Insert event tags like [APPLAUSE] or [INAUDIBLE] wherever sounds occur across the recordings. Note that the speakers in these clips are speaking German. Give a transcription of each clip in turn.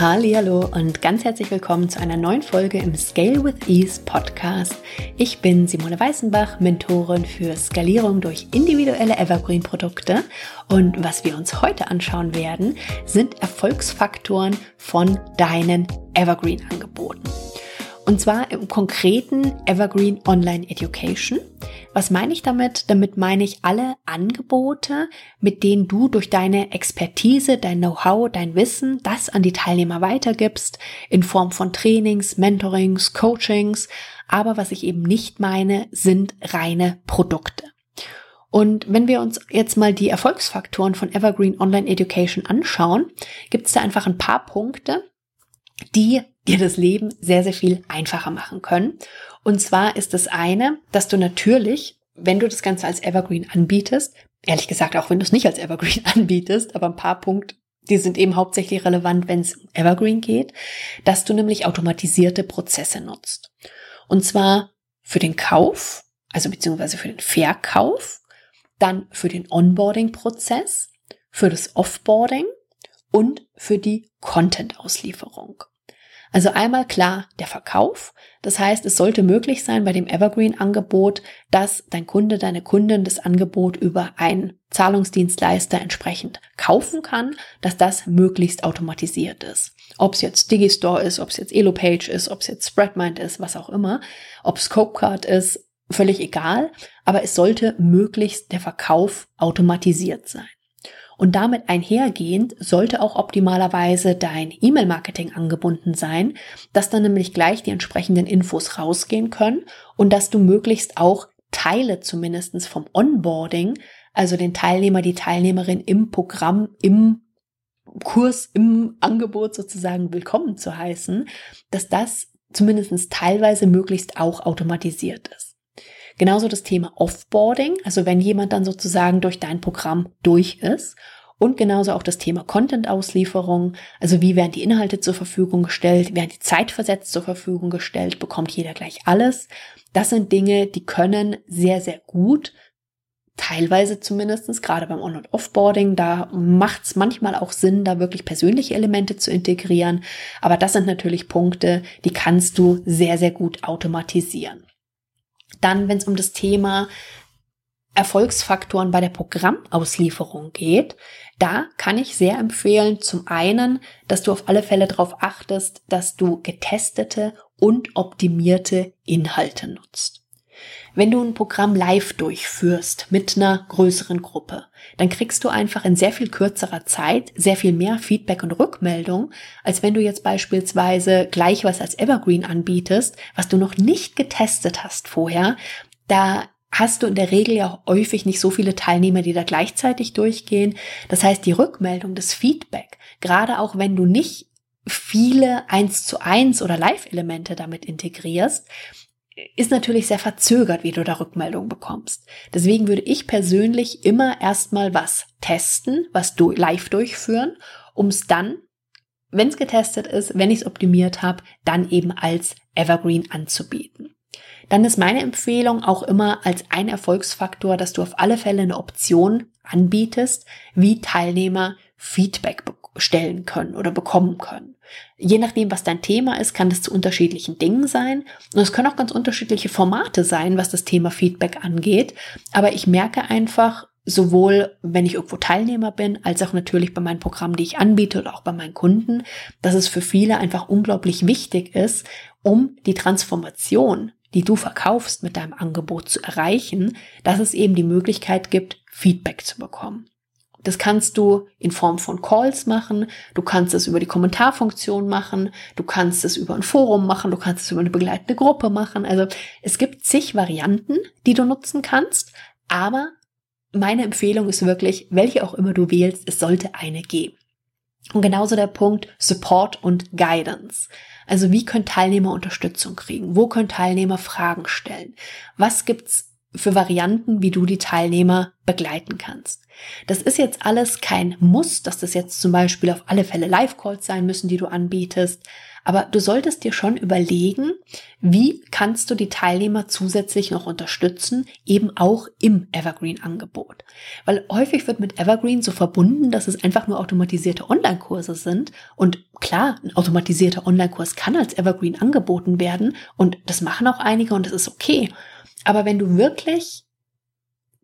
Hallo und ganz herzlich willkommen zu einer neuen Folge im Scale with Ease Podcast. Ich bin Simone Weißenbach, Mentorin für Skalierung durch individuelle Evergreen Produkte und was wir uns heute anschauen werden, sind Erfolgsfaktoren von deinen Evergreen Angeboten. Und zwar im konkreten Evergreen Online Education. Was meine ich damit? Damit meine ich alle Angebote, mit denen du durch deine Expertise, dein Know-how, dein Wissen, das an die Teilnehmer weitergibst, in Form von Trainings, Mentorings, Coachings. Aber was ich eben nicht meine, sind reine Produkte. Und wenn wir uns jetzt mal die Erfolgsfaktoren von Evergreen Online Education anschauen, gibt es da einfach ein paar Punkte, die dir das Leben sehr, sehr viel einfacher machen können. Und zwar ist das eine, dass du natürlich, wenn du das Ganze als Evergreen anbietest, ehrlich gesagt auch wenn du es nicht als Evergreen [LAUGHS] anbietest, aber ein paar Punkte, die sind eben hauptsächlich relevant, wenn es um Evergreen geht, dass du nämlich automatisierte Prozesse nutzt. Und zwar für den Kauf, also beziehungsweise für den Verkauf, dann für den Onboarding-Prozess, für das Offboarding und für die Content-Auslieferung. Also einmal klar der Verkauf. Das heißt, es sollte möglich sein bei dem Evergreen-Angebot, dass dein Kunde, deine Kundin das Angebot über einen Zahlungsdienstleister entsprechend kaufen kann, dass das möglichst automatisiert ist. Ob es jetzt Digistore ist, ob es jetzt Elopage ist, ob es jetzt Spreadmind ist, was auch immer, ob es Copecard ist, völlig egal, aber es sollte möglichst der Verkauf automatisiert sein. Und damit einhergehend sollte auch optimalerweise dein E-Mail-Marketing angebunden sein, dass dann nämlich gleich die entsprechenden Infos rausgehen können und dass du möglichst auch Teile zumindestens vom Onboarding, also den Teilnehmer, die Teilnehmerin im Programm, im Kurs, im Angebot sozusagen willkommen zu heißen, dass das zumindestens teilweise möglichst auch automatisiert ist. Genauso das Thema Offboarding, also wenn jemand dann sozusagen durch dein Programm durch ist. Und genauso auch das Thema Content-Auslieferung, also wie werden die Inhalte zur Verfügung gestellt, werden die zeitversetzt zur Verfügung gestellt, bekommt jeder gleich alles. Das sind Dinge, die können sehr, sehr gut, teilweise zumindestens gerade beim On- und Offboarding, da macht es manchmal auch Sinn, da wirklich persönliche Elemente zu integrieren. Aber das sind natürlich Punkte, die kannst du sehr, sehr gut automatisieren. Dann, wenn es um das Thema Erfolgsfaktoren bei der Programmauslieferung geht, da kann ich sehr empfehlen, zum einen, dass du auf alle Fälle darauf achtest, dass du getestete und optimierte Inhalte nutzt. Wenn du ein Programm live durchführst mit einer größeren Gruppe, dann kriegst du einfach in sehr viel kürzerer Zeit sehr viel mehr Feedback und Rückmeldung, als wenn du jetzt beispielsweise gleich was als Evergreen anbietest, was du noch nicht getestet hast vorher. Da hast du in der Regel ja häufig nicht so viele Teilnehmer, die da gleichzeitig durchgehen. Das heißt, die Rückmeldung, das Feedback, gerade auch wenn du nicht viele eins zu eins oder Live-Elemente damit integrierst, ist natürlich sehr verzögert, wie du da Rückmeldung bekommst. Deswegen würde ich persönlich immer erstmal was testen, was du live durchführen, um es dann, wenn es getestet ist, wenn ich es optimiert habe, dann eben als Evergreen anzubieten. Dann ist meine Empfehlung auch immer als ein Erfolgsfaktor, dass du auf alle Fälle eine Option anbietest, wie Teilnehmer Feedback stellen können oder bekommen können. Je nachdem, was dein Thema ist, kann das zu unterschiedlichen Dingen sein. Und es können auch ganz unterschiedliche Formate sein, was das Thema Feedback angeht. Aber ich merke einfach, sowohl wenn ich irgendwo Teilnehmer bin, als auch natürlich bei meinen Programmen, die ich anbiete oder auch bei meinen Kunden, dass es für viele einfach unglaublich wichtig ist, um die Transformation, die du verkaufst mit deinem Angebot zu erreichen, dass es eben die Möglichkeit gibt, Feedback zu bekommen. Das kannst du in Form von Calls machen, du kannst es über die Kommentarfunktion machen, du kannst es über ein Forum machen, du kannst es über eine begleitende Gruppe machen. Also es gibt zig Varianten, die du nutzen kannst, aber meine Empfehlung ist wirklich, welche auch immer du wählst, es sollte eine geben. Und genauso der Punkt Support und Guidance. Also wie können Teilnehmer Unterstützung kriegen? Wo können Teilnehmer Fragen stellen? Was gibt's für Varianten, wie du die Teilnehmer begleiten kannst. Das ist jetzt alles kein Muss, dass das jetzt zum Beispiel auf alle Fälle Live-Calls sein müssen, die du anbietest. Aber du solltest dir schon überlegen, wie kannst du die Teilnehmer zusätzlich noch unterstützen, eben auch im Evergreen-Angebot. Weil häufig wird mit Evergreen so verbunden, dass es einfach nur automatisierte Online-Kurse sind. Und klar, ein automatisierter Online-Kurs kann als Evergreen angeboten werden und das machen auch einige und das ist okay. Aber wenn du wirklich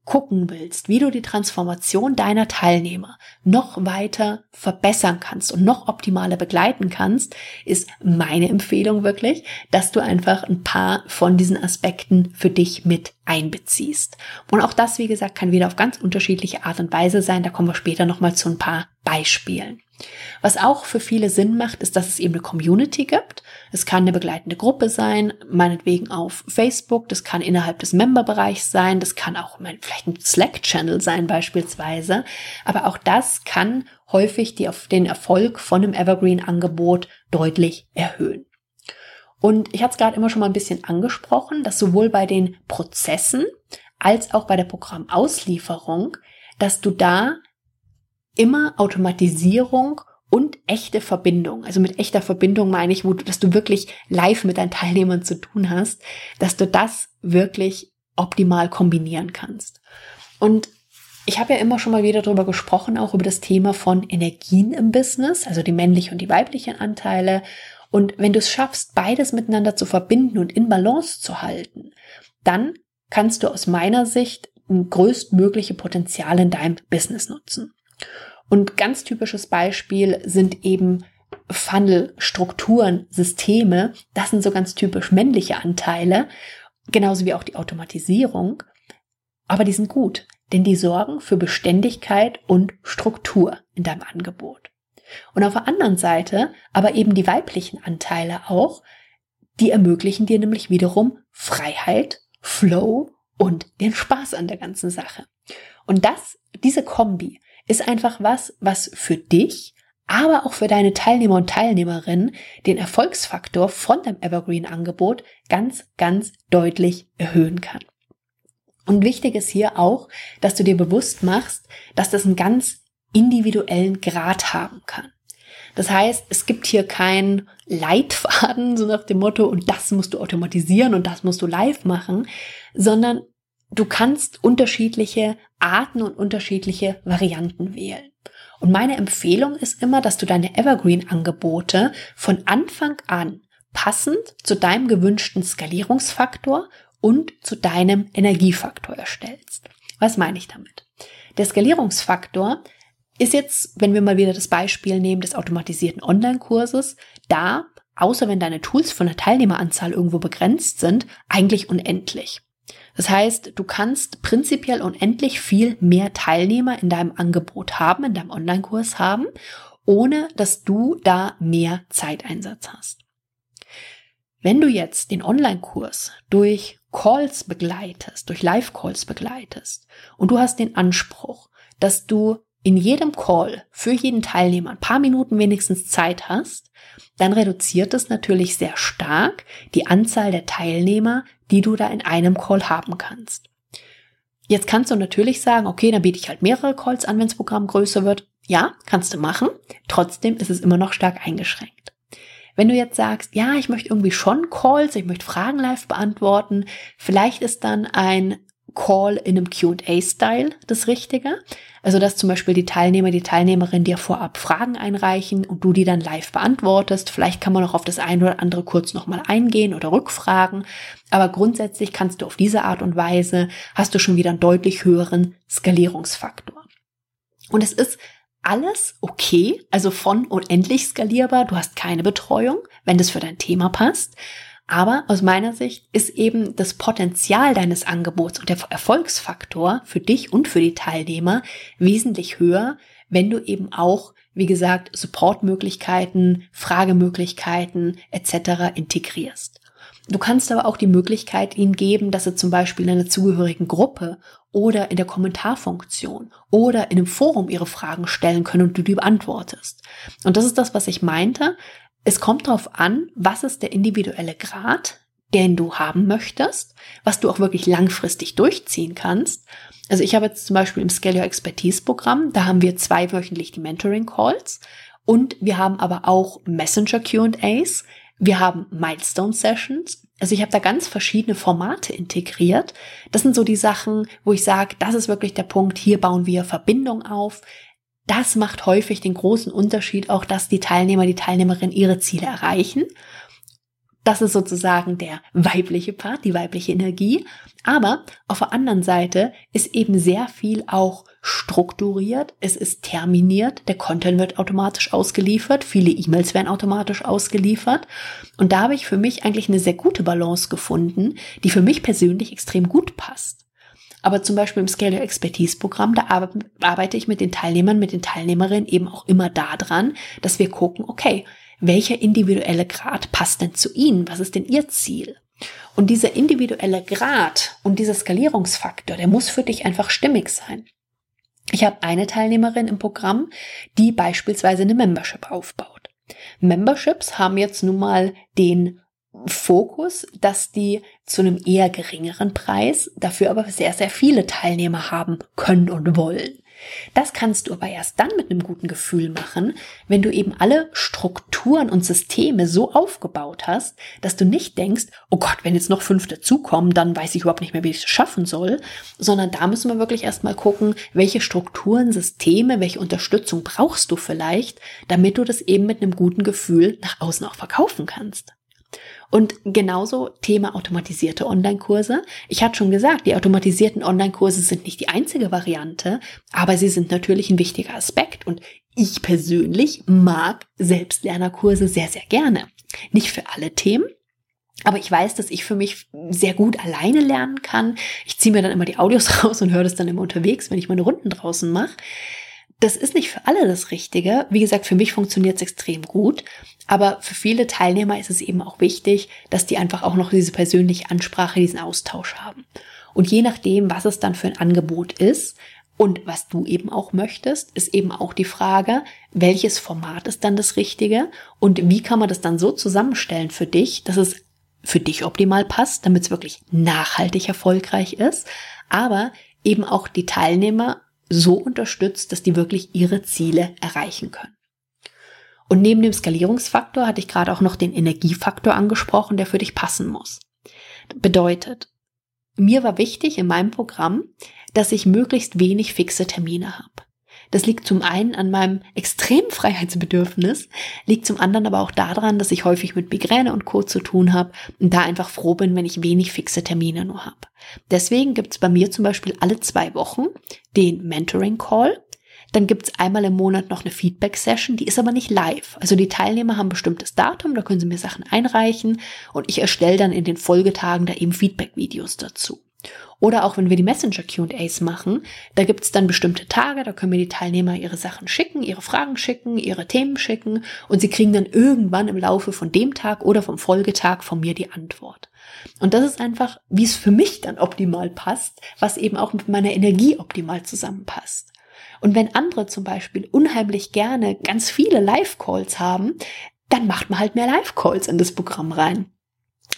gucken willst, wie du die Transformation deiner Teilnehmer noch weiter verbessern kannst und noch optimaler begleiten kannst, ist meine Empfehlung wirklich, dass du einfach ein paar von diesen Aspekten für dich mit einbeziehst. Und auch das, wie gesagt, kann wieder auf ganz unterschiedliche Art und Weise sein. Da kommen wir später nochmal zu ein paar Beispielen. Was auch für viele Sinn macht, ist, dass es eben eine Community gibt. Es kann eine begleitende Gruppe sein, meinetwegen auf Facebook, das kann innerhalb des Memberbereichs sein, das kann auch vielleicht ein Slack-Channel sein beispielsweise. Aber auch das kann häufig die, den Erfolg von einem Evergreen-Angebot deutlich erhöhen. Und ich hatte es gerade immer schon mal ein bisschen angesprochen, dass sowohl bei den Prozessen als auch bei der Programmauslieferung, dass du da immer Automatisierung und echte Verbindung. Also mit echter Verbindung meine ich, wo du, dass du wirklich live mit deinen Teilnehmern zu tun hast, dass du das wirklich optimal kombinieren kannst. Und ich habe ja immer schon mal wieder darüber gesprochen, auch über das Thema von Energien im Business, also die männlichen und die weiblichen Anteile. Und wenn du es schaffst, beides miteinander zu verbinden und in Balance zu halten, dann kannst du aus meiner Sicht größtmögliche Potenzial in deinem Business nutzen. Und ganz typisches Beispiel sind eben Funnel, Strukturen, Systeme. Das sind so ganz typisch männliche Anteile, genauso wie auch die Automatisierung. Aber die sind gut, denn die sorgen für Beständigkeit und Struktur in deinem Angebot. Und auf der anderen Seite aber eben die weiblichen Anteile auch, die ermöglichen dir nämlich wiederum Freiheit, Flow und den Spaß an der ganzen Sache. Und das, diese Kombi, ist einfach was, was für dich, aber auch für deine Teilnehmer und Teilnehmerinnen den Erfolgsfaktor von deinem Evergreen-Angebot ganz, ganz deutlich erhöhen kann. Und wichtig ist hier auch, dass du dir bewusst machst, dass das einen ganz individuellen Grad haben kann. Das heißt, es gibt hier keinen Leitfaden, [LAUGHS] so nach dem Motto, und das musst du automatisieren und das musst du live machen, sondern du kannst unterschiedliche Arten und unterschiedliche Varianten wählen. Und meine Empfehlung ist immer, dass du deine Evergreen-Angebote von Anfang an passend zu deinem gewünschten Skalierungsfaktor und zu deinem Energiefaktor erstellst. Was meine ich damit? Der Skalierungsfaktor ist jetzt, wenn wir mal wieder das Beispiel nehmen des automatisierten Online-Kurses, da, außer wenn deine Tools von der Teilnehmeranzahl irgendwo begrenzt sind, eigentlich unendlich. Das heißt, du kannst prinzipiell unendlich viel mehr Teilnehmer in deinem Angebot haben, in deinem Online-Kurs haben, ohne dass du da mehr Zeiteinsatz hast. Wenn du jetzt den Online-Kurs durch Calls begleitest, durch Live-Calls begleitest und du hast den Anspruch, dass du in jedem Call für jeden Teilnehmer ein paar Minuten wenigstens Zeit hast, dann reduziert es natürlich sehr stark die Anzahl der Teilnehmer, die du da in einem Call haben kannst. Jetzt kannst du natürlich sagen, okay, dann biete ich halt mehrere Calls an, wenn das Programm größer wird. Ja, kannst du machen. Trotzdem ist es immer noch stark eingeschränkt. Wenn du jetzt sagst, ja, ich möchte irgendwie schon Calls, ich möchte Fragen live beantworten, vielleicht ist dann ein Call in einem QA-Style das Richtige. Also, dass zum Beispiel die Teilnehmer, die Teilnehmerin dir vorab Fragen einreichen und du die dann live beantwortest. Vielleicht kann man auch auf das eine oder andere kurz nochmal eingehen oder rückfragen. Aber grundsätzlich kannst du auf diese Art und Weise, hast du schon wieder einen deutlich höheren Skalierungsfaktor. Und es ist alles okay, also von unendlich skalierbar. Du hast keine Betreuung, wenn das für dein Thema passt. Aber aus meiner Sicht ist eben das Potenzial deines Angebots und der Erfolgsfaktor für dich und für die Teilnehmer wesentlich höher, wenn du eben auch, wie gesagt, Supportmöglichkeiten, Fragemöglichkeiten etc. integrierst. Du kannst aber auch die Möglichkeit ihnen geben, dass sie zum Beispiel in einer zugehörigen Gruppe oder in der Kommentarfunktion oder in einem Forum ihre Fragen stellen können und du die beantwortest. Und das ist das, was ich meinte. Es kommt darauf an, was ist der individuelle Grad, den du haben möchtest, was du auch wirklich langfristig durchziehen kannst. Also ich habe jetzt zum Beispiel im Scale Your Expertise Programm, da haben wir zweiwöchentlich die Mentoring Calls und wir haben aber auch Messenger Q&As, Wir haben Milestone Sessions. Also ich habe da ganz verschiedene Formate integriert. Das sind so die Sachen, wo ich sage, das ist wirklich der Punkt, hier bauen wir Verbindung auf. Das macht häufig den großen Unterschied, auch dass die Teilnehmer, die Teilnehmerin ihre Ziele erreichen. Das ist sozusagen der weibliche Part, die weibliche Energie. Aber auf der anderen Seite ist eben sehr viel auch strukturiert, es ist terminiert, der Content wird automatisch ausgeliefert, viele E-Mails werden automatisch ausgeliefert. Und da habe ich für mich eigentlich eine sehr gute Balance gefunden, die für mich persönlich extrem gut passt. Aber zum Beispiel im Scale Your Expertise Programm, da arbeite ich mit den Teilnehmern, mit den Teilnehmerinnen eben auch immer daran, dass wir gucken, okay, welcher individuelle Grad passt denn zu Ihnen? Was ist denn Ihr Ziel? Und dieser individuelle Grad und dieser Skalierungsfaktor, der muss für dich einfach stimmig sein. Ich habe eine Teilnehmerin im Programm, die beispielsweise eine Membership aufbaut. Memberships haben jetzt nun mal den Fokus, dass die zu einem eher geringeren Preis, dafür aber sehr, sehr viele Teilnehmer haben können und wollen. Das kannst du aber erst dann mit einem guten Gefühl machen, wenn du eben alle Strukturen und Systeme so aufgebaut hast, dass du nicht denkst, oh Gott, wenn jetzt noch fünf dazukommen, dann weiß ich überhaupt nicht mehr, wie ich es schaffen soll, sondern da müssen wir wirklich erstmal gucken, welche Strukturen, Systeme, welche Unterstützung brauchst du vielleicht, damit du das eben mit einem guten Gefühl nach außen auch verkaufen kannst. Und genauso Thema automatisierte Online-Kurse. Ich hatte schon gesagt, die automatisierten Online-Kurse sind nicht die einzige Variante, aber sie sind natürlich ein wichtiger Aspekt. Und ich persönlich mag Selbstlernerkurse sehr, sehr gerne. Nicht für alle Themen, aber ich weiß, dass ich für mich sehr gut alleine lernen kann. Ich ziehe mir dann immer die Audios [LAUGHS] raus und höre das dann immer unterwegs, wenn ich meine Runden draußen mache. Das ist nicht für alle das Richtige. Wie gesagt, für mich funktioniert es extrem gut. Aber für viele Teilnehmer ist es eben auch wichtig, dass die einfach auch noch diese persönliche Ansprache, diesen Austausch haben. Und je nachdem, was es dann für ein Angebot ist und was du eben auch möchtest, ist eben auch die Frage, welches Format ist dann das Richtige und wie kann man das dann so zusammenstellen für dich, dass es für dich optimal passt, damit es wirklich nachhaltig erfolgreich ist, aber eben auch die Teilnehmer so unterstützt, dass die wirklich ihre Ziele erreichen können. Und neben dem Skalierungsfaktor hatte ich gerade auch noch den Energiefaktor angesprochen, der für dich passen muss. Bedeutet, mir war wichtig in meinem Programm, dass ich möglichst wenig fixe Termine habe. Das liegt zum einen an meinem extremen Freiheitsbedürfnis, liegt zum anderen aber auch daran, dass ich häufig mit Migräne und Co. zu tun habe und da einfach froh bin, wenn ich wenig fixe Termine nur habe. Deswegen gibt es bei mir zum Beispiel alle zwei Wochen den Mentoring Call. Dann gibt es einmal im Monat noch eine Feedback-Session, die ist aber nicht live. Also die Teilnehmer haben ein bestimmtes Datum, da können sie mir Sachen einreichen und ich erstelle dann in den Folgetagen da eben Feedback-Videos dazu. Oder auch wenn wir die Messenger QAs machen, da gibt es dann bestimmte Tage, da können mir die Teilnehmer ihre Sachen schicken, ihre Fragen schicken, ihre Themen schicken und sie kriegen dann irgendwann im Laufe von dem Tag oder vom Folgetag von mir die Antwort. Und das ist einfach, wie es für mich dann optimal passt, was eben auch mit meiner Energie optimal zusammenpasst. Und wenn andere zum Beispiel unheimlich gerne ganz viele Live-Calls haben, dann macht man halt mehr Live-Calls in das Programm rein.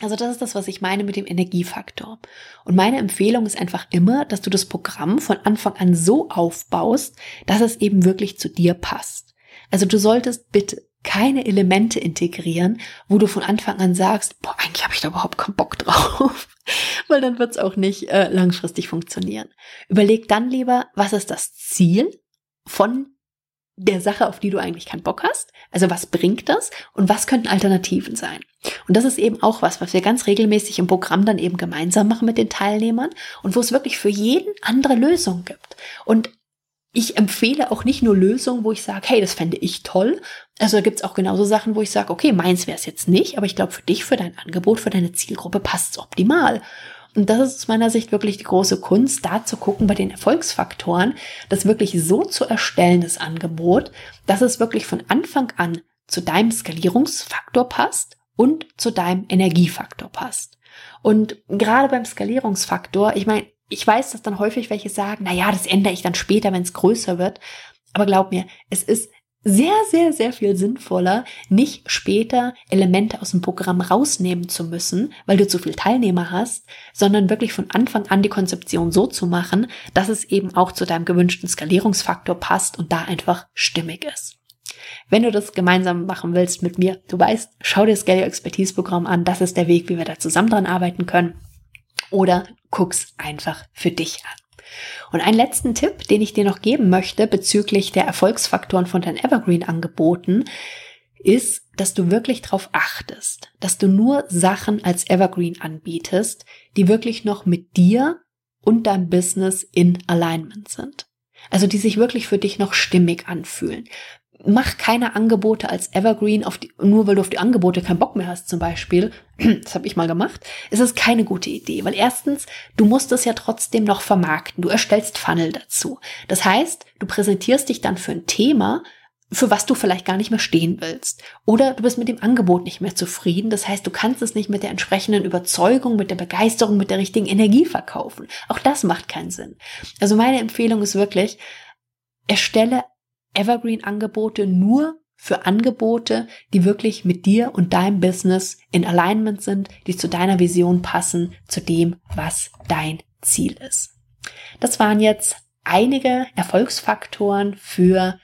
Also das ist das, was ich meine mit dem Energiefaktor. Und meine Empfehlung ist einfach immer, dass du das Programm von Anfang an so aufbaust, dass es eben wirklich zu dir passt. Also du solltest bitte keine Elemente integrieren, wo du von Anfang an sagst, boah, eigentlich habe ich da überhaupt keinen Bock drauf, [LAUGHS] weil dann wird es auch nicht äh, langfristig funktionieren. Überleg dann lieber, was ist das Ziel von der Sache, auf die du eigentlich keinen Bock hast. Also was bringt das und was könnten Alternativen sein? Und das ist eben auch was, was wir ganz regelmäßig im Programm dann eben gemeinsam machen mit den Teilnehmern und wo es wirklich für jeden andere Lösungen gibt. Und ich empfehle auch nicht nur Lösungen, wo ich sage, hey, das fände ich toll. Also da gibt es auch genauso Sachen, wo ich sage, okay, meins wäre es jetzt nicht, aber ich glaube, für dich, für dein Angebot, für deine Zielgruppe passt es optimal. Und das ist aus meiner Sicht wirklich die große Kunst, da zu gucken bei den Erfolgsfaktoren, das wirklich so zu erstellen, das Angebot, dass es wirklich von Anfang an zu deinem Skalierungsfaktor passt und zu deinem Energiefaktor passt. Und gerade beim Skalierungsfaktor, ich meine, ich weiß, dass dann häufig welche sagen, na ja, das ändere ich dann später, wenn es größer wird. Aber glaub mir, es ist sehr, sehr, sehr viel sinnvoller, nicht später Elemente aus dem Programm rausnehmen zu müssen, weil du zu viel Teilnehmer hast, sondern wirklich von Anfang an die Konzeption so zu machen, dass es eben auch zu deinem gewünschten Skalierungsfaktor passt und da einfach stimmig ist. Wenn du das gemeinsam machen willst mit mir, du weißt, schau dir das Scale Expertise Programm an. Das ist der Weg, wie wir da zusammen dran arbeiten können. Oder guck's einfach für dich an. Und einen letzten Tipp, den ich dir noch geben möchte bezüglich der Erfolgsfaktoren von deinen Evergreen-Angeboten, ist, dass du wirklich darauf achtest, dass du nur Sachen als Evergreen anbietest, die wirklich noch mit dir und deinem Business in Alignment sind. Also die sich wirklich für dich noch stimmig anfühlen. Mach keine Angebote als Evergreen, auf die, nur weil du auf die Angebote keinen Bock mehr hast zum Beispiel. [CLEARS THROAT] Das habe ich mal gemacht. Es ist keine gute Idee, weil erstens, du musst es ja trotzdem noch vermarkten. Du erstellst Funnel dazu. Das heißt, du präsentierst dich dann für ein Thema, für was du vielleicht gar nicht mehr stehen willst. Oder du bist mit dem Angebot nicht mehr zufrieden. Das heißt, du kannst es nicht mit der entsprechenden Überzeugung, mit der Begeisterung, mit der richtigen Energie verkaufen. Auch das macht keinen Sinn. Also meine Empfehlung ist wirklich, erstelle Evergreen-Angebote nur für Angebote, die wirklich mit dir und deinem Business in Alignment sind, die zu deiner Vision passen, zu dem, was dein Ziel ist. Das waren jetzt einige Erfolgsfaktoren für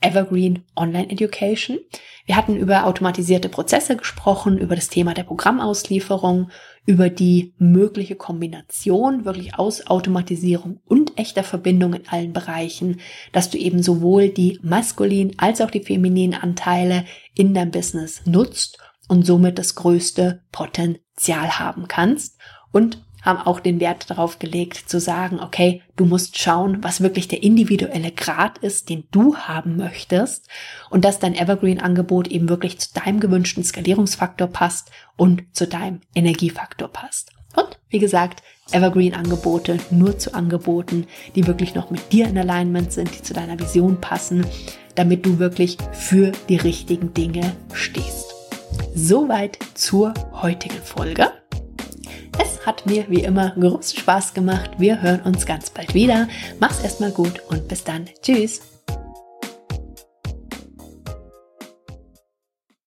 Evergreen Online Education. Wir hatten über automatisierte Prozesse gesprochen, über das Thema der Programmauslieferung, über die mögliche Kombination wirklich aus Automatisierung und echter Verbindung in allen Bereichen, dass du eben sowohl die maskulinen als auch die femininen Anteile in deinem Business nutzt und somit das größte Potenzial haben kannst und haben auch den Wert darauf gelegt, zu sagen, okay, du musst schauen, was wirklich der individuelle Grad ist, den du haben möchtest und dass dein Evergreen-Angebot eben wirklich zu deinem gewünschten Skalierungsfaktor passt und zu deinem Energiefaktor passt. Und wie gesagt, Evergreen-Angebote nur zu Angeboten, die wirklich noch mit dir in Alignment sind, die zu deiner Vision passen, damit du wirklich für die richtigen Dinge stehst. Soweit zur heutigen Folge. Es hat mir wie immer großen Spaß gemacht. Wir hören uns ganz bald wieder. Mach's erstmal gut und bis dann. Tschüss.